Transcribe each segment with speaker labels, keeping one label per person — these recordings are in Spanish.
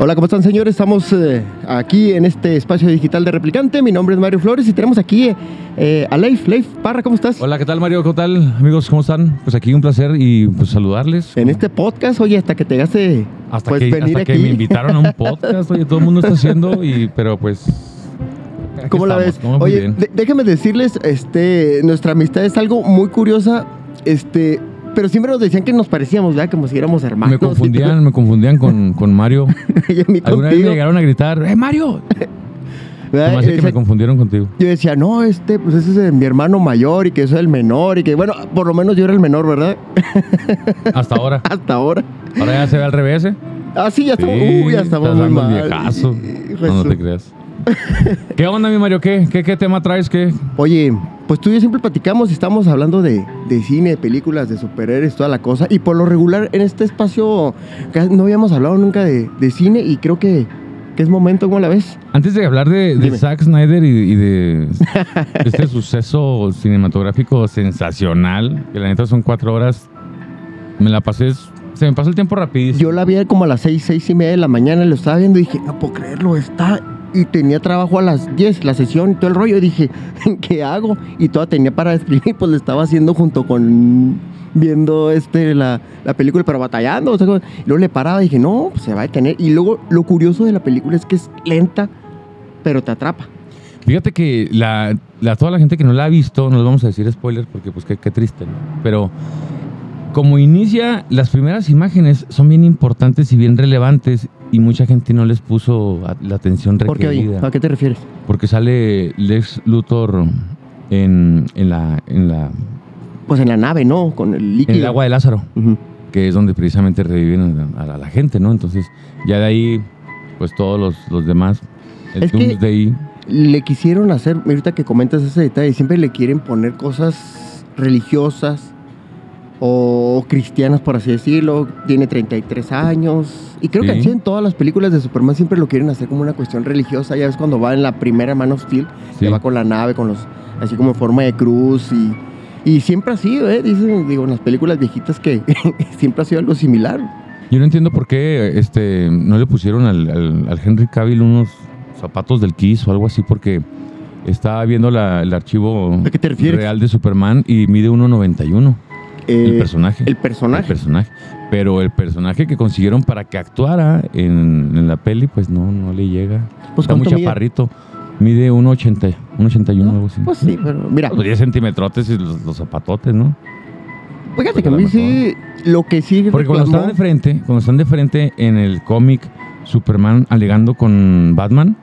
Speaker 1: Hola, ¿cómo están señores? Estamos eh, aquí en este espacio digital de Replicante. Mi nombre es Mario Flores y tenemos aquí eh, a Leif. Leif Parra, ¿cómo estás?
Speaker 2: Hola, ¿qué tal Mario? ¿Qué tal amigos? ¿Cómo están? Pues aquí un placer y pues saludarles.
Speaker 1: En este podcast, oye, hasta que te hagas
Speaker 2: hasta pues, que, venir hasta que me invitaron a un podcast, oye, todo el mundo está haciendo y pero pues
Speaker 1: ¿Cómo la ves? Oye, déjame decirles, este, nuestra amistad es algo muy curiosa. Este, pero siempre nos decían que nos parecíamos, ¿verdad? Como si éramos hermanos.
Speaker 2: Me confundían, me confundían con, con Mario. Alguna vez me llegaron a gritar, ¡eh, Mario! Además que me confundieron contigo.
Speaker 1: Yo decía, no, este, pues ese es mi hermano mayor y que soy el menor y que, bueno, por lo menos yo era el menor, ¿verdad?
Speaker 2: Hasta ahora.
Speaker 1: Hasta ahora.
Speaker 2: Ahora ya se ve al revés, ¿eh?
Speaker 1: Ah, sí, ya estamos, sí, ya estamos muy mal.
Speaker 2: viejazo. No, no te creas. ¿Qué onda, mi Mario? ¿Qué, qué, qué tema traes? ¿Qué?
Speaker 1: Oye, pues tú y yo siempre platicamos y estamos hablando de, de, cine, de películas, de superhéroes, toda la cosa. Y por lo regular, en este espacio no habíamos hablado nunca de, de cine y creo que, que, es momento, ¿cómo la ves?
Speaker 2: Antes de hablar de, de Zack Snyder y, de este suceso cinematográfico sensacional, que la neta son cuatro horas, me la pasé se me pasó el tiempo rapidísimo.
Speaker 1: Yo la vi como a las seis, seis y media de la mañana, lo estaba viendo y dije, no puedo creerlo, está y tenía trabajo a las 10, la sesión y todo el rollo. Dije, ¿qué hago? Y toda tenía para escribir, pues lo estaba haciendo junto con viendo este la, la película, pero batallando. O sea, luego le paraba y dije, no, pues se va a detener. Y luego lo curioso de la película es que es lenta, pero te atrapa.
Speaker 2: Fíjate que la, la, toda la gente que no la ha visto, no les vamos a decir spoilers porque pues qué, qué triste, ¿no? Pero como inicia, las primeras imágenes son bien importantes y bien relevantes y mucha gente no les puso la atención requerida.
Speaker 1: ¿Por qué, ¿A qué te refieres?
Speaker 2: Porque sale Lex Luthor en, en, la, en la...
Speaker 1: Pues en la nave, ¿no? Con el líquido.
Speaker 2: En el agua de Lázaro, que es donde precisamente reviven a, la gente, ¿no? Entonces, ya de ahí, pues todos los, los demás,
Speaker 1: el es ahí... Le quisieron hacer, ahorita que comentas ese detalle, siempre le quieren poner cosas religiosas, o cristianas, por así decirlo. Tiene 33 años. Y creo que en todas las películas de Superman siempre lo quieren hacer como una cuestión religiosa. Ya ves cuando va en la primera Man of Steel, que va con la nave, con los así como en forma de cruz y, y siempre ha sido, ¿eh? Dicen, digo, en las películas viejitas que siempre ha sido algo similar.
Speaker 2: Yo no entiendo por qué este, no le pusieron al, al, Henry Cavill unos zapatos del Kiss o algo así, porque estaba viendo la, el archivo real de Superman y mide 1.91 el
Speaker 1: eh,
Speaker 2: personaje.
Speaker 1: El personaje.
Speaker 2: El personaje. Pero el personaje que consiguieron para que actuara en, la peli, pues no, no le llega. Pues Está muy chaparrito. Mide 1,80, 1,81 algo así.
Speaker 1: Pues sí, pero mira. 10
Speaker 2: pues centímetrotes y los, zapatotes, ¿no?
Speaker 1: Fíjate que a mí sí, lo que sí.
Speaker 2: Porque cuando están de frente, cuando están de frente en el cómic Superman alegando con Batman,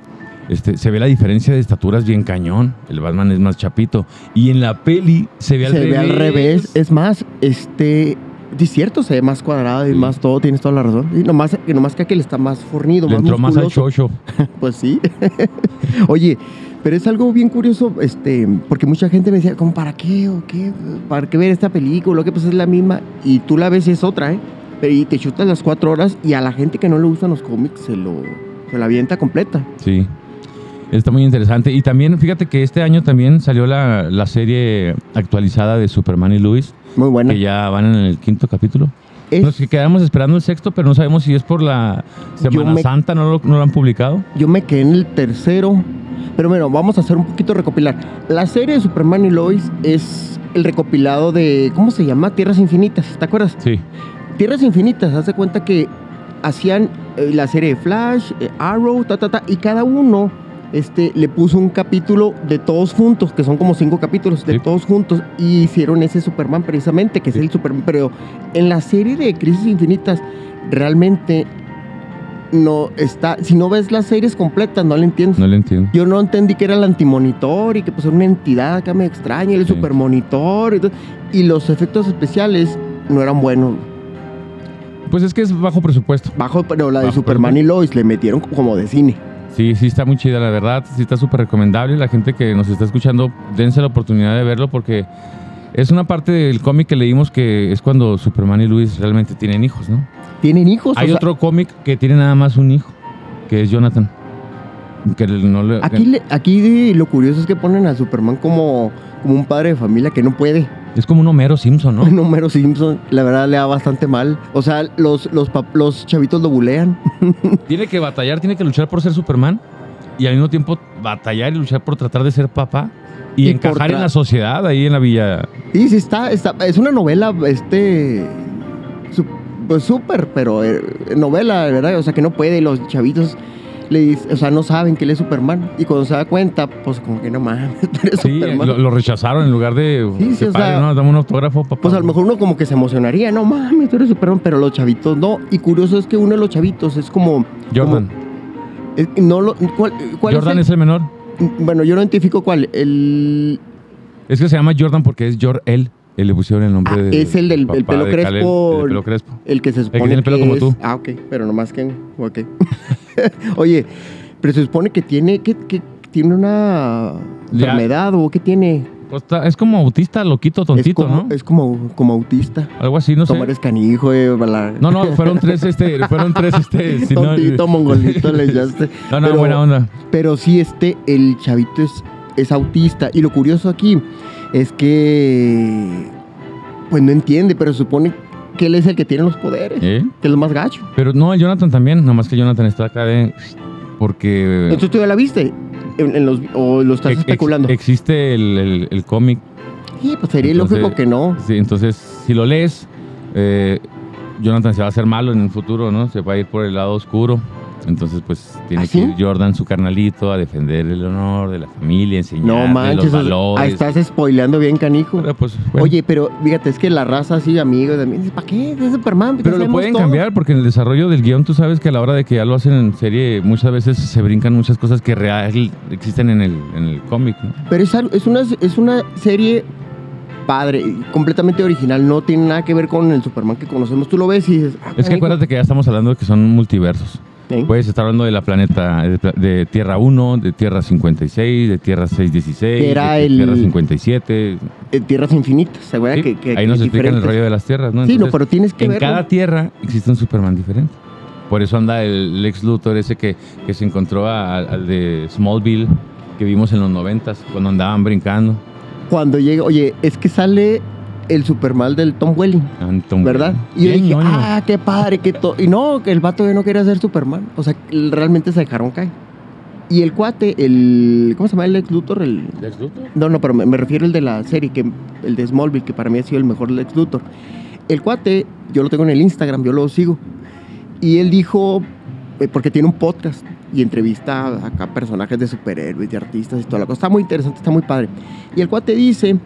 Speaker 2: este, se ve la diferencia de estaturas bien cañón. El Batman es más chapito. Y en la peli se ve al revés. Se ve al revés.
Speaker 1: Es más, este. Es cierto, se ve más cuadrado y más todo, tienes toda la razón. Y nomás, nomás que aquel está más fornido,
Speaker 2: Le
Speaker 1: más
Speaker 2: entró más al chocho.
Speaker 1: pues sí. Oye, pero es algo bien curioso, este, porque mucha gente me decía, ¿cómo para qué o qué? ¿Para qué ver esta película? Que pues es la misma. Y tú la ves y es otra, ¿eh? Y te chutas las cuatro horas y a la gente que no le gustan los cómics se lo se la avienta completa.
Speaker 2: Sí. Está muy interesante. Y también, fíjate que este año también salió la, la serie actualizada de Superman y Luis.
Speaker 1: Muy buena.
Speaker 2: Que ya van en el quinto capítulo. Nos quedamos esperando el sexto, pero no sabemos si es por la Semana Santa, no lo, no lo han publicado.
Speaker 1: Yo me quedé en el tercero. Pero bueno, vamos a hacer un poquito recopilar. La serie de Superman y Lois es el recopilado de, ¿cómo se llama? Tierras Infinitas, ¿te acuerdas?
Speaker 2: Sí.
Speaker 1: Tierras Infinitas, haz de cuenta que hacían eh, la serie de Flash, eh, Arrow, ta, ta, ta, y cada uno este, le puso un capítulo de todos juntos, que son como cinco capítulos de todos juntos, y hicieron ese Superman precisamente, que es el Superman. Pero en la serie de Crisis Infinitas, realmente no está. Si no ves las series completas, no le entiendes.
Speaker 2: No le entiendo.
Speaker 1: Yo no entendí que era el antimonitor y que pues era una entidad acá me extraña, el
Speaker 2: Sí.
Speaker 1: supermonitor. Y, todo, y los efectos especiales no eran buenos.
Speaker 2: Pues es que es bajo presupuesto.
Speaker 1: Bajo, pero la de Superman y Lois le metieron como de cine.
Speaker 2: Sí, sí está muy chida, la verdad. Sí está súper recomendable. La gente que nos está escuchando, dense la oportunidad de verlo porque es una parte del cómic que leímos que es cuando Superman y Luis realmente tienen hijos, ¿no?
Speaker 1: Tienen hijos.
Speaker 2: Hay
Speaker 1: o sea,
Speaker 2: otro cómic que tiene nada más un hijo, que es Jonathan. Que no le-
Speaker 1: Aquí, le- aquí lo curioso es que ponen a Superman como, como un padre de familia que no puede.
Speaker 2: Es como un Homero Simpson, ¿no?
Speaker 1: Un Homero Simpson, la verdad le da bastante mal. O sea, los, los, los chavitos lo bulean.
Speaker 2: Tiene que batallar, tiene que luchar por ser Superman y al mismo tiempo batallar y luchar por tratar de ser papá y, encajar en la sociedad ahí en la villa.
Speaker 1: Y sí, está, está, es una novela, este, pues súper, pero eh, novela, ¿verdad? O sea, que no puede, y los chavitos le dicen, o sea, no saben que él es Superman. Y cuando se da cuenta, pues como que no mames, tú eres
Speaker 2: Sí,
Speaker 1: Superman.
Speaker 2: lo, lo rechazaron en lugar de.
Speaker 1: Sí, sí,
Speaker 2: "Qué
Speaker 1: o
Speaker 2: padre,
Speaker 1: sea,
Speaker 2: ¿no? Dame un autógrafo, papá.
Speaker 1: Pues a lo mejor uno como que se emocionaría, no mames, tú eres Superman, pero los chavitos no. Y curioso es que uno de los chavitos es como...
Speaker 2: Jordan.
Speaker 1: como- es- no lo, ¿Cuál, cuál
Speaker 2: Jordan
Speaker 1: es,
Speaker 2: es el menor.
Speaker 1: el- Bueno, yo no identifico cuál. El,
Speaker 2: Es que se llama Jordan porque es Jor-El. Él le pusieron el nombre
Speaker 1: Ah,
Speaker 2: de.
Speaker 1: es el del- el pelo
Speaker 2: de
Speaker 1: crespo.
Speaker 2: el pelo crespo.
Speaker 1: el que se supone
Speaker 2: tiene el pelo
Speaker 1: que
Speaker 2: como
Speaker 1: es-
Speaker 2: tú.
Speaker 1: Ah, ok, pero nomás que... Ok. Oye, pero se supone que tiene, que, que tiene una enfermedad o que tiene...
Speaker 2: Es como autista, loquito, tontito,
Speaker 1: es como,
Speaker 2: ¿no?
Speaker 1: Es como, como autista.
Speaker 2: Algo así, no sé.
Speaker 1: Tomar escanijo, eh, bala-
Speaker 2: No, no, fueron tres, este, fueron tres, este. si no-
Speaker 1: Tontito, mongolito, le echaste.
Speaker 2: No, no,
Speaker 1: Pero-
Speaker 2: buena onda.
Speaker 1: Pero sí, este, el chavito es, es autista. Y lo curioso aquí es que, pues no entiende, pero supone que él es el que tiene los poderes,
Speaker 2: ¿Eh?
Speaker 1: que es lo más gacho.
Speaker 2: Pero no, el Jonathan también, nomás que Jonathan está acá de. Porque.
Speaker 1: Entonces tú ya la viste, En- en los- o lo estás
Speaker 2: ex-
Speaker 1: especulando.
Speaker 2: existe el, el- el cómic.
Speaker 1: sí, pues sería
Speaker 2: entonces-
Speaker 1: lógico que no.
Speaker 2: Sí, entonces, si lo lees, eh, Jonathan se va a hacer malo en el futuro, ¿no? Se va a ir por el lado oscuro. Entonces, pues, tiene
Speaker 1: ¿Ah,
Speaker 2: que ir Jordan, su carnalito, a defender el honor de la familia, enseñarle
Speaker 1: No manches,
Speaker 2: los valores.
Speaker 1: ahí estás spoileando bien, canijo.
Speaker 2: Pero, pues, bueno.
Speaker 1: Oye, pero fíjate, es que la raza así, amigos dice, ¿para qué? Es Superman. ya
Speaker 2: Pero lo pueden
Speaker 1: todo".
Speaker 2: cambiar porque en el desarrollo del guion tú sabes que a la hora de que ya lo hacen en serie muchas veces se brincan muchas cosas que real existen en el, en el cómic. ¿no?
Speaker 1: Pero es, es, una, es una serie padre, completamente original. No tiene nada que ver con el Superman que conocemos. Tú lo ves y dices. ah,
Speaker 2: Es que acuérdate que ya estamos hablando de que son multiversos.
Speaker 1: ¿Eh?
Speaker 2: Puedes estar hablando de la planeta de, de Tierra 1, de Tierra 56, de Tierra 616,
Speaker 1: Que era
Speaker 2: de
Speaker 1: el-
Speaker 2: Tierra 57.
Speaker 1: Eh, tierras infinitas, ¿se?
Speaker 2: Sí,
Speaker 1: que, que-
Speaker 2: ahí nos explican el rollo de las tierras, ¿no?
Speaker 1: Sí, no, pero tienes que
Speaker 2: en
Speaker 1: verlo.
Speaker 2: cada tierra existe un Superman diferente. Por eso anda el Lex Luthor ese que, que se encontró a- al de Smallville que vimos en los noventas cuando andaban brincando.
Speaker 1: Cuando llega, oye, es que sale el Superman del Tom Welling,
Speaker 2: Anton
Speaker 1: ¿verdad? Y yo dije,
Speaker 2: ñoño.
Speaker 1: ah, qué padre, que to-". Y no, que el vato ya no quería ser Superman. O sea, realmente se dejaron caer. Y el cuate, el. ¿Cómo se llama el Lex Luthor? El,
Speaker 2: ¿Lex Luthor?
Speaker 1: No, no, pero me, me refiero al de la serie, que el de Smallville, que para mí ha sido el mejor Lex Luthor. El cuate, yo lo tengo en el Instagram, yo lo sigo. Y él dijo, eh, porque tiene un podcast y entrevista a- acá personajes de superhéroes, de artistas y toda la cosa. Está muy interesante, está muy padre. Y el cuate dice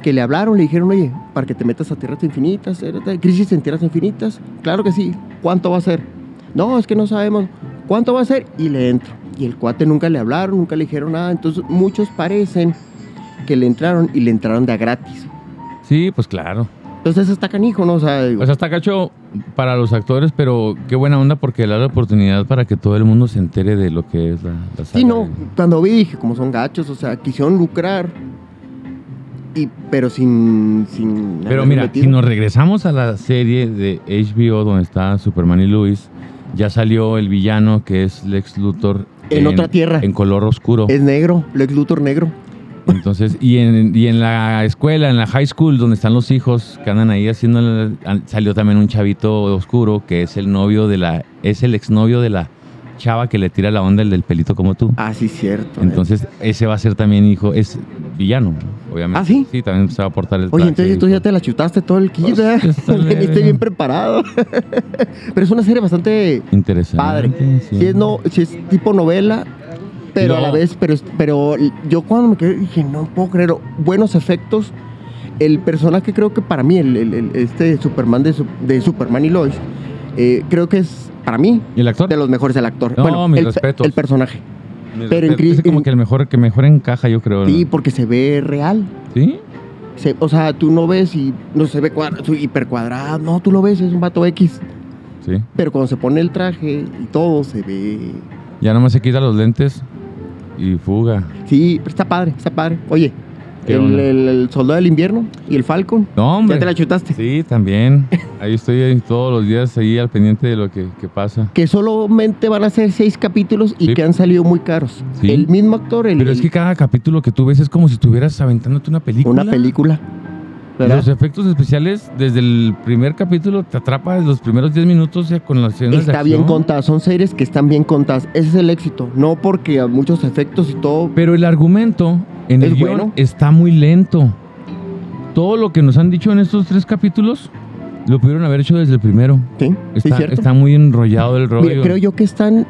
Speaker 1: que le hablaron, le dijeron, oye, para que te metas a Tierras Infinitas, Crisis en Tierras Infinitas. Claro que sí. ¿Cuánto va a ser? No, es que no sabemos. ¿Cuánto va a ser? Y le entro. Y el cuate nunca le hablaron, nunca le dijeron nada. Entonces muchos parecen que le entraron y le entraron de a gratis.
Speaker 2: Sí, pues claro.
Speaker 1: Entonces está canijo, ¿no? O sea, digo,
Speaker 2: O sea, está cacho para los actores, pero qué buena onda porque le da la oportunidad para que todo el mundo se entere de lo que es la, la saga
Speaker 1: sí, no. Cuando vi dije, como son gachos, o sea, quisieron lucrar. Y, pero sin. sin
Speaker 2: Pero mira,
Speaker 1: metido-
Speaker 2: si nos regresamos a la serie de HBO donde está Superman y Luis, ya salió el villano que es Lex Luthor.
Speaker 1: En otra tierra.
Speaker 2: En color oscuro.
Speaker 1: Es negro, Lex Luthor negro.
Speaker 2: Entonces, y en, y en la escuela, en la high school, donde están los hijos que andan ahí haciendo, salió también un chavito oscuro que es el novio de la, es el exnovio de la chava que le tira la onda el del pelito como tú.
Speaker 1: Ah, sí, cierto.
Speaker 2: Entonces, ese va a ser también hijo, es villano, obviamente.
Speaker 1: ¿Ah, sí?
Speaker 2: Sí, también se va a aportar el
Speaker 1: Oye, entonces tú ya te la chutaste todo el kit,
Speaker 2: Pues, ya está
Speaker 1: Veniste
Speaker 2: bien.
Speaker 1: preparado. pero es una serie bastante
Speaker 2: Interesante.
Speaker 1: padre.
Speaker 2: sí.
Speaker 1: Sí es, no, sí es tipo novela, pero a la vez, pero, pero yo cuando me quedé dije, no puedo creer, buenos efectos. El personaje creo que para mí, el, el- el- este Superman de, Su- de Superman y Lois, eh, creo que es para mí,
Speaker 2: ¿Y el actor?
Speaker 1: de los mejores el actor.
Speaker 2: No,
Speaker 1: bueno,
Speaker 2: mis
Speaker 1: el,
Speaker 2: respetos.
Speaker 1: el personaje. Pero en Chris-
Speaker 2: es como
Speaker 1: en-
Speaker 2: que el mejor que mejor encaja, yo creo.
Speaker 1: Sí,
Speaker 2: ¿no?
Speaker 1: porque se ve real.
Speaker 2: ¿Sí?
Speaker 1: Se- o sea, tú no ves y no se ve cuadra, su hiper cuadrado. No, tú lo ves, es un vato X.
Speaker 2: Sí.
Speaker 1: Pero cuando se pone el traje y todo, se ve.
Speaker 2: Ya nomás se quita los lentes y fuga.
Speaker 1: Sí, pero está padre, está padre. Oye,
Speaker 2: ¿Qué
Speaker 1: el,
Speaker 2: onda?
Speaker 1: el- el soldado del invierno y el Falcon.
Speaker 2: No, hombre.
Speaker 1: ¿Ya te la chutaste?
Speaker 2: Sí, también. Ahí estoy ahí todos los días ahí al pendiente de lo que, que pasa.
Speaker 1: Que solamente van a ser seis capítulos y
Speaker 2: Sí.
Speaker 1: que han salido muy caros.
Speaker 2: Sí.
Speaker 1: El mismo actor, el,
Speaker 2: Pero es que cada capítulo que tú ves es como si estuvieras aventándote una película.
Speaker 1: una película. ¿Verdad?
Speaker 2: Los efectos especiales desde el primer capítulo te atrapa desde los primeros 10 minutos con las escenas de
Speaker 1: Está bien
Speaker 2: acción.
Speaker 1: contadas, son series que están bien contadas. Ese es el éxito. No porque muchos efectos y todo.
Speaker 2: Pero el argumento en el guion
Speaker 1: bueno.
Speaker 2: está muy lento. Todo lo que nos han dicho en estos tres capítulos lo pudieron haber hecho desde el primero.
Speaker 1: Sí, sí,
Speaker 2: Está,
Speaker 1: cierto.
Speaker 2: está muy enrollado el rollo.
Speaker 1: Mira, creo yo que están.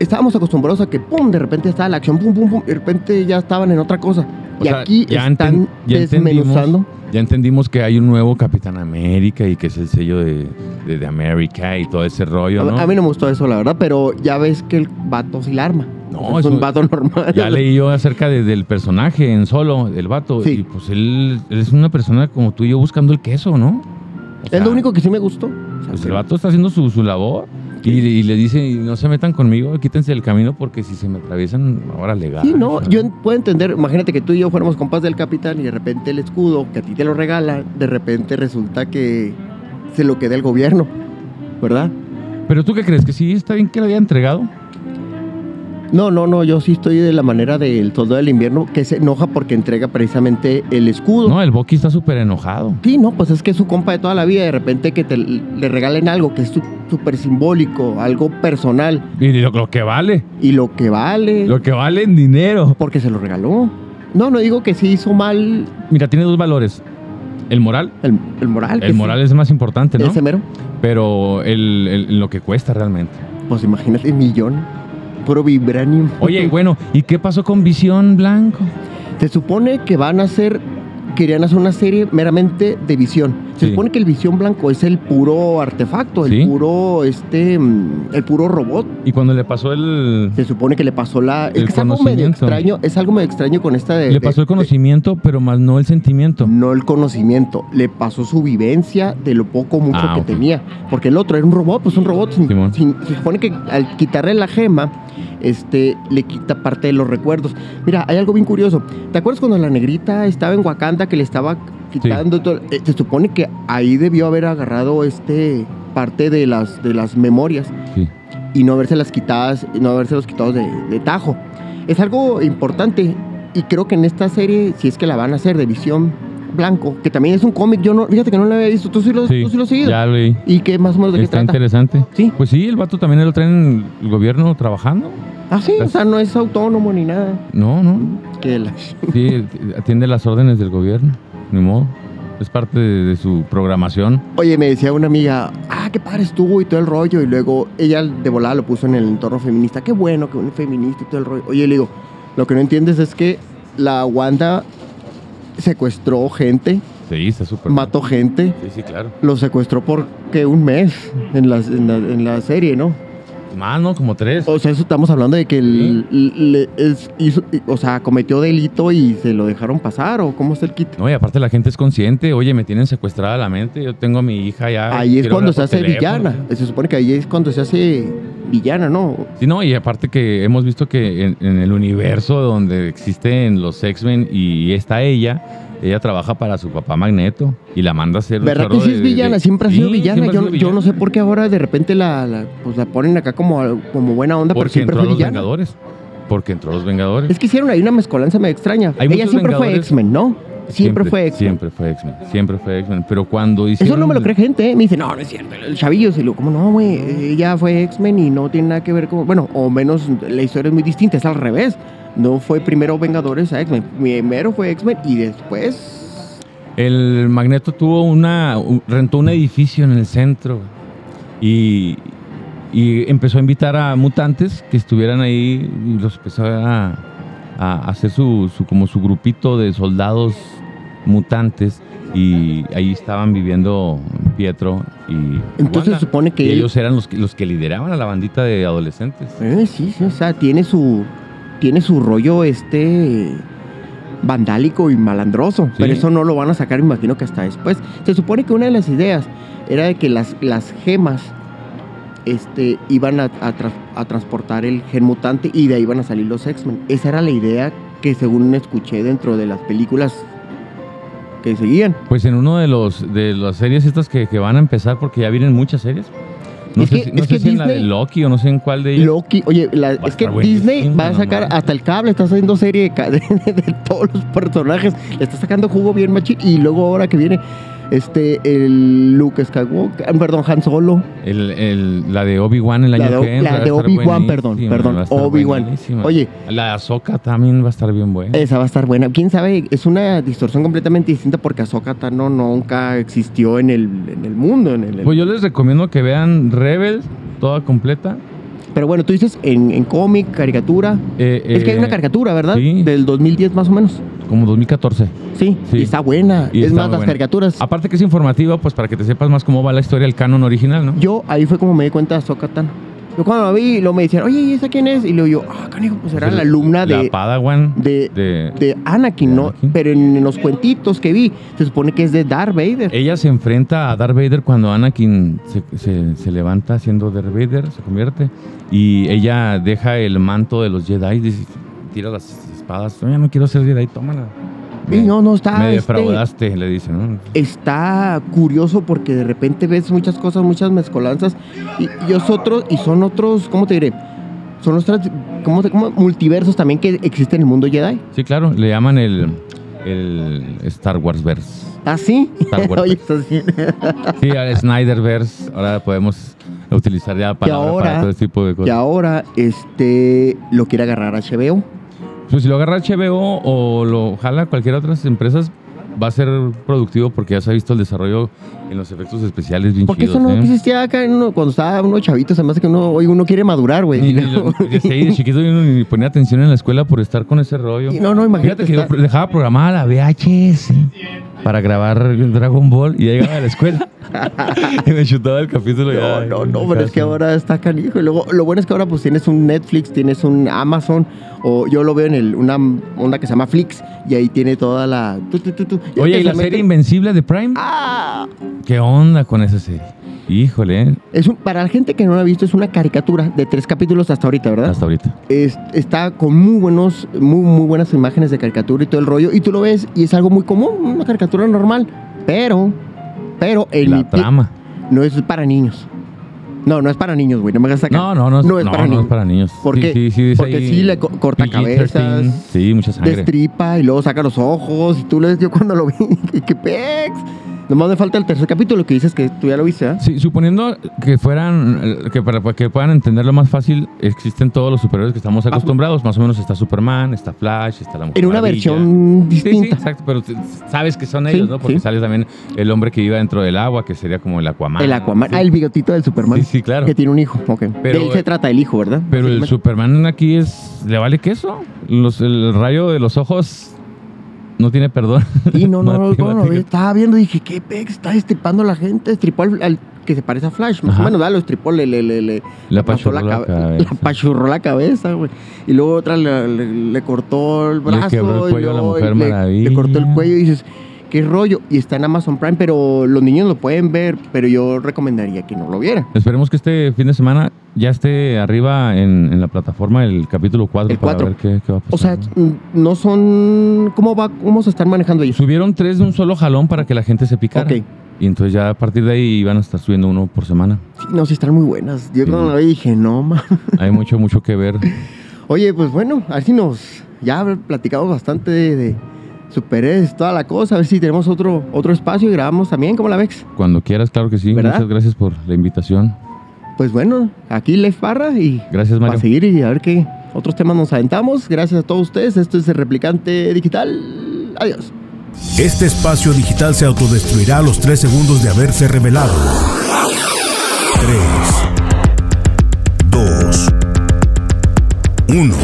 Speaker 1: Estábamos acostumbrados a que, pum, de repente estaba la acción, pum, pum, pum, y de repente ya estaban en otra cosa.
Speaker 2: O
Speaker 1: y
Speaker 2: sea,
Speaker 1: aquí
Speaker 2: ya
Speaker 1: están
Speaker 2: ya
Speaker 1: desmenuzando.
Speaker 2: Ya entendimos que hay un nuevo Capitán América y que es el sello de, de, de América y todo ese rollo, ¿no?
Speaker 1: A, a mí no me gustó eso, la verdad, pero ya ves que el vato sí la arma.
Speaker 2: No,
Speaker 1: O sea, es un vato normal.
Speaker 2: Ya leí yo acerca de- del personaje en solo, el vato.
Speaker 1: Sí.
Speaker 2: Y pues él, él es una persona como tú y yo buscando el queso, ¿no? O
Speaker 1: Es lo único que sí me gustó. O sea,
Speaker 2: Pues el vato está haciendo su, su labor. Y, y le dice, "Y no se metan conmigo, quítense del camino porque si se me atraviesan, ahora legal.
Speaker 1: Sí, no, yo puedo entender, imagínate que tú y yo fuéramos compas del capitán y de repente el escudo que a ti te lo regala, de repente resulta que se lo queda el gobierno, ¿verdad?
Speaker 2: Pero tú qué crees, que sí está bien que lo haya entregado.
Speaker 1: No, no, no, yo sí estoy de la manera del soldado del invierno que se enoja porque entrega precisamente el escudo.
Speaker 2: No, el Bucky está súper enojado.
Speaker 1: Sí, no, pues es que es su compa de toda la vida, de repente que te, le regalen algo que es súper simbólico, algo personal
Speaker 2: Y lo, lo que vale,
Speaker 1: y lo que vale,
Speaker 2: lo que vale en dinero.
Speaker 1: porque se lo regaló. No, no digo que sí hizo mal
Speaker 2: Mira, tiene dos valores. El moral.
Speaker 1: el, el moral.
Speaker 2: El
Speaker 1: sí,
Speaker 2: moral es más importante, ¿no?
Speaker 1: Ese mero.
Speaker 2: Pero el, el- lo que cuesta realmente.
Speaker 1: Pues imagínate, millón. Puro vibranium.
Speaker 2: Oye, bueno, ¿y qué pasó con Visión Blanco?
Speaker 1: Se supone que van a hacer. Querían hacer una serie meramente de visión. Se
Speaker 2: Sí.
Speaker 1: supone que el visión blanco es el puro artefacto, el
Speaker 2: Sí.
Speaker 1: puro, este, mm, el puro robot.
Speaker 2: Y cuando le pasó el...
Speaker 1: Se supone que le pasó la. Es que es algo medio extraño. Es algo medio extraño con esta de.
Speaker 2: Le
Speaker 1: de-
Speaker 2: pasó el
Speaker 1: de-
Speaker 2: conocimiento, pero más no el sentimiento.
Speaker 1: no el conocimiento, le pasó su vivencia de lo poco mucho
Speaker 2: Ah,
Speaker 1: que tenía. Porque el otro era un robot, pues un robot. sin-
Speaker 2: Simón.
Speaker 1: sin- se supone que al quitarle la gema, este, le quita parte de los recuerdos. Mira, hay algo bien curioso. ¿Te acuerdas cuando la negrita estaba en Wakanda que le estaba quitando todo? Eh, se supone que ahí debió haber agarrado este parte de las, de las memorias
Speaker 2: Sí.
Speaker 1: y no haberse las quitadas, no haberse los quitados de, de tajo. Es algo importante y creo que en esta serie, si es que la van a hacer de visión blanco, que también es un cómic, yo no, fíjate que no lo había visto, tú sí lo,
Speaker 2: Sí,
Speaker 1: tú sí lo has seguido.
Speaker 2: ya leí.
Speaker 1: ¿Y qué más o menos de qué
Speaker 2: Está
Speaker 1: trata?
Speaker 2: interesante.
Speaker 1: Sí.
Speaker 2: Pues sí, el vato también lo traen el gobierno trabajando.
Speaker 1: Ah, sí, o sea, no es autónomo ni nada.
Speaker 2: No, no.
Speaker 1: Que la-
Speaker 2: Sí, atiende las órdenes del gobierno. Ni modo. Es parte de, de su programación.
Speaker 1: Oye, me decía una amiga, ah, qué padre estuvo y todo el rollo, y luego ella de volada lo puso en el entorno feminista, qué bueno que un feminista y todo el rollo. Oye, le digo, lo que no entiendes es que la Wanda secuestró gente,
Speaker 2: Sí, está súper.
Speaker 1: mató gente,
Speaker 2: Sí, sí, claro.
Speaker 1: lo secuestró por que un mes en la, en la, en la serie, ¿no?
Speaker 2: Más, ¿no? Como tres.
Speaker 1: O sea, eso estamos hablando de que el- le- es- hizo- o sea, cometió delito y se lo dejaron pasar, o cómo está el kit.
Speaker 2: No, y aparte la gente es consciente. Oye, me tienen secuestrada la mente. Yo tengo a mi hija ya.
Speaker 1: Ahí es cuando se hace
Speaker 2: teléfono.
Speaker 1: villana. Se supone que ahí es cuando se hace villana, ¿no?
Speaker 2: Sí, no, y aparte que hemos visto que en, en el universo donde existen los X-Men y está ella, ella trabaja para su papá Magneto y la manda a hacer
Speaker 1: ¿Verdad que sí es
Speaker 2: de-
Speaker 1: villana?
Speaker 2: de-
Speaker 1: Siempre ha sido
Speaker 2: Sí,
Speaker 1: villana. Yo,
Speaker 2: sido
Speaker 1: yo no
Speaker 2: villana.
Speaker 1: sé por qué ahora de repente la, la- pues la ponen acá como, como buena onda, pero
Speaker 2: Porque
Speaker 1: siempre
Speaker 2: entró a los
Speaker 1: villana.
Speaker 2: Vengadores. Porque entró a los Vengadores.
Speaker 1: Es que hicieron ahí una mezcolanza medio extraña.
Speaker 2: Hay
Speaker 1: Ella siempre fue. X-Men, ¿no? Siempre, fue X-Men.
Speaker 2: Siempre fue X-Men. Siempre fue X-Men. Pero cuando hicieron.
Speaker 1: Eso no me lo cree gente, ¿eh? Me dice, no, no es cierto. El chavillo, se lo, como no, güey? Ella fue X-Men y no tiene nada que ver con. Bueno, o menos la historia es muy distinta, es al revés. No fue primero Vengadores a X-Men. Primero fue X-Men y después.
Speaker 2: El Magneto tuvo una. un- rentó un edificio en el centro. Y. Y empezó a invitar a mutantes que estuvieran ahí y los empezó a, a hacer su, su- como su grupito de soldados mutantes y ahí estaban viviendo Pietro y
Speaker 1: Entonces
Speaker 2: Wanda.
Speaker 1: se supone que él-
Speaker 2: ellos eran los que, los que lideraban a la bandita de adolescentes.
Speaker 1: Eh, sí, sí, o sea, tiene su, tiene su rollo este vandálico y malandroso, pero eso no lo van a sacar, me imagino que hasta después. Se supone que una de las ideas era de que las, las gemas este, iban a, a transportar el gen mutante y de ahí iban a salir los X-Men. Esa era la idea que según escuché dentro de las películas que seguían.
Speaker 2: Pues en uno de los de las series estas que, que van a empezar, porque ya vienen muchas series. No
Speaker 1: Es
Speaker 2: sé,
Speaker 1: que-
Speaker 2: si, no
Speaker 1: es
Speaker 2: sé
Speaker 1: que
Speaker 2: si en la de
Speaker 1: Disney-
Speaker 2: Loki o no sé en cuál de ellas.
Speaker 1: Loki, oye, la- es que Disney va a sacar hasta el cable, está haciendo serie de, de- de todos los personajes, le está sacando jugo bien machín. Y luego ahora que viene este el Luke Skywalker, ah, perdón, Han Solo,
Speaker 2: El, el- la de Obi-Wan el año
Speaker 1: la de,
Speaker 2: que entra.
Speaker 1: la de Obi-Wan, perdón, perdón, Obi-Wan. Oye,
Speaker 2: La de Ahsoka también va a estar bien buena.
Speaker 1: esa va a estar buena. ¿Quién sabe? Es una distorsión completamente distinta porque Ahsoka Tano nunca existió en el, en el mundo. En el,
Speaker 2: Pues yo les recomiendo que vean Rebel, toda completa.
Speaker 1: Pero bueno, tú dices en, en cómic, caricatura.
Speaker 2: Eh,
Speaker 1: es que hay
Speaker 2: eh,
Speaker 1: una caricatura, ¿verdad?
Speaker 2: sí.
Speaker 1: Del 2010 más o menos.
Speaker 2: Como 2014.
Speaker 1: Sí,
Speaker 2: Sí.
Speaker 1: y está buena.
Speaker 2: Y
Speaker 1: es
Speaker 2: está
Speaker 1: más, las
Speaker 2: buena.
Speaker 1: caricaturas.
Speaker 2: Aparte que es informativa, pues para que te sepas más cómo va la historia del canon original, ¿no?
Speaker 1: Yo ahí fue como me di cuenta de Ahsoka Tano. Yo cuando la vi, lo me decían, oye, ¿y esa quién es? Y luego yo, ah, canijo, pues era la alumna
Speaker 2: La
Speaker 1: de,
Speaker 2: Padawan
Speaker 1: de,
Speaker 2: de...
Speaker 1: de Anakin, ¿no?
Speaker 2: Anakin.
Speaker 1: Pero en, los cuentitos que vi, se supone que es de Darth Vader.
Speaker 2: Ella se enfrenta a Darth Vader cuando Anakin se, se- se levanta siendo Darth Vader, se convierte, y ella deja el manto de los Jedi, dice, tira las espadas, "Oye, no quiero ser Jedi, tómala.
Speaker 1: Sí, no, no, está,
Speaker 2: Me
Speaker 1: este-
Speaker 2: defraudaste, le dice, ¿no?
Speaker 1: Está curioso porque de repente ves muchas cosas, muchas mezcolanzas, y, y es otro, y son otros, ¿cómo te diré? Son otros, ¿cómo, te- cómo? multiversos también que existen en el mundo Jedi.
Speaker 2: Sí, claro, le llaman el, el Star Wars Verse.
Speaker 1: ¿Ah, sí?
Speaker 2: Star Wars.
Speaker 1: Oye, bien.
Speaker 2: Sí, el Snyderverse, ahora podemos utilizar ya palabras
Speaker 1: ahora-
Speaker 2: para todo ese tipo de
Speaker 1: Y
Speaker 2: cosas.
Speaker 1: ahora, este, lo quiere agarrar HBO.
Speaker 2: Pues si lo agarra HBO o lo jala cualquier otra empresas, va a ser productivo porque ya se ha visto el desarrollo en los efectos especiales bien
Speaker 1: Porque
Speaker 2: chidos.
Speaker 1: eso no
Speaker 2: ¿eh?
Speaker 1: existía acá en uno- cuando estaba uno chavito, hace que uno, hoy uno quiere madurar, güey.
Speaker 2: Lo- desde ahí de chiquito yo ni ponía atención en la escuela por estar con ese rollo.
Speaker 1: Y no, no, imagínate
Speaker 2: Fíjate que yo dejaba programada la VHS para grabar Dragon Ball y ya llegaba a la escuela y me chutaba el capítulo.
Speaker 1: No,
Speaker 2: ya
Speaker 1: no, no, pero es que ahora está canijo. Y luego, lo bueno es que ahora pues tienes un Netflix, tienes un Amazon, o yo lo veo en el, una onda que se llama Flix, y ahí tiene toda la... tu, tu, tu, tu.
Speaker 2: Oye, ¿y la
Speaker 1: se
Speaker 2: serie Invencible de Prime?
Speaker 1: ¡Ah!
Speaker 2: ¿Qué onda con esa serie? Híjole.
Speaker 1: Es un, para la gente que no la ha visto, es una caricatura de tres capítulos hasta ahorita, ¿verdad?
Speaker 2: hasta ahorita.
Speaker 1: Es- está con muy buenos, muy, muy buenas imágenes de caricatura y todo el rollo. Y tú lo ves y es algo muy común, una caricatura normal. Pero, pero mi
Speaker 2: La trama.
Speaker 1: no es para niños. No, no es para niños, güey. No me hagas sacar.
Speaker 2: No, no, no,
Speaker 1: No es para niños.
Speaker 2: para niños.
Speaker 1: ¿Por
Speaker 2: Sí,
Speaker 1: qué?
Speaker 2: Sí, sí,
Speaker 1: Porque sí le co- corta
Speaker 2: PG-13,
Speaker 1: cabezas,
Speaker 2: Sí, mucha sangre.
Speaker 1: Destripa y luego saca los ojos. Y tú le yo cuando lo vi, que pex. Nomás me falta el tercer capítulo que dices que tú ya lo viste, ¿ah?
Speaker 2: Sí, suponiendo que fueran, eh, que para, para que puedan entenderlo más fácil, existen todos los superhéroes que estamos acostumbrados. Más o menos está Superman, está Flash, está la Mujer
Speaker 1: En una
Speaker 2: Maravilla.
Speaker 1: versión
Speaker 2: Sí, sí,
Speaker 1: distinta.
Speaker 2: exacto, pero sabes que son
Speaker 1: Sí,
Speaker 2: ellos, ¿no? Porque
Speaker 1: sí.
Speaker 2: sale también el hombre que iba dentro del agua, que sería como el Aquaman.
Speaker 1: el Aquaman.
Speaker 2: Sí.
Speaker 1: Ah, el bigotito del Superman.
Speaker 2: Sí, sí, claro.
Speaker 1: Que tiene un hijo. Ok.
Speaker 2: Pero,
Speaker 1: de él se
Speaker 2: eh,
Speaker 1: trata el hijo, ¿verdad?
Speaker 2: Pero el. Superman aquí es. ¿Le vale queso? Los, el rayo de los ojos no tiene perdón.
Speaker 1: Y no, no, no, estaba viendo y dije, ¿qué pex? Está estripando a la gente. Estripó al, al que se parece a Flash. Más o menos, ¿verdad? Lo estripó, le, le, le, le
Speaker 2: Le
Speaker 1: pasó
Speaker 2: apachurró la
Speaker 1: cabe-
Speaker 2: cabeza.
Speaker 1: le apachurró la cabeza, güey. Y luego otra le, le- le cortó el brazo.
Speaker 2: quebró el
Speaker 1: y
Speaker 2: cuello a la Mujer
Speaker 1: le-
Speaker 2: Maravilla.
Speaker 1: Le cortó el cuello y dices, ¿qué rollo? Y está en Amazon Prime, pero los niños lo pueden ver, pero yo recomendaría que no lo vieran.
Speaker 2: Esperemos que este fin de semana ya esté arriba en, en la plataforma el capítulo 4
Speaker 1: El
Speaker 2: para ver qué, qué va a
Speaker 1: O sea,
Speaker 2: pasar.
Speaker 1: mm, no son... ¿Cómo va? ¿Cómo se están manejando ellos?
Speaker 2: Subieron tres de un solo jalón para que la gente se picara.
Speaker 1: Ok.
Speaker 2: Y entonces ya a partir de ahí van a estar subiendo uno por semana.
Speaker 1: Sí, no, sí están muy buenas. Yo
Speaker 2: Sí.
Speaker 1: cuando la vi dije, no, ma.
Speaker 2: Hay mucho, mucho que ver.
Speaker 1: Oye, pues bueno, a ver si nos. Ya platicamos bastante de, de superhéroes, toda la cosa. A ver si tenemos otro, otro espacio y grabamos también, ¿cómo la ves?
Speaker 2: Cuando quieras, claro que sí.
Speaker 1: ¿Verdad?
Speaker 2: Muchas gracias por la invitación.
Speaker 1: Pues bueno, aquí Lef Barra y
Speaker 2: Gracias,
Speaker 1: para
Speaker 2: Mario.
Speaker 1: seguir y a ver qué otros temas nos aventamos. Gracias a todos ustedes. Esto es el Replicante Digital. Adiós.
Speaker 3: Este espacio digital se autodestruirá a los 3 segundos de haberse revelado. 3, 2, 1.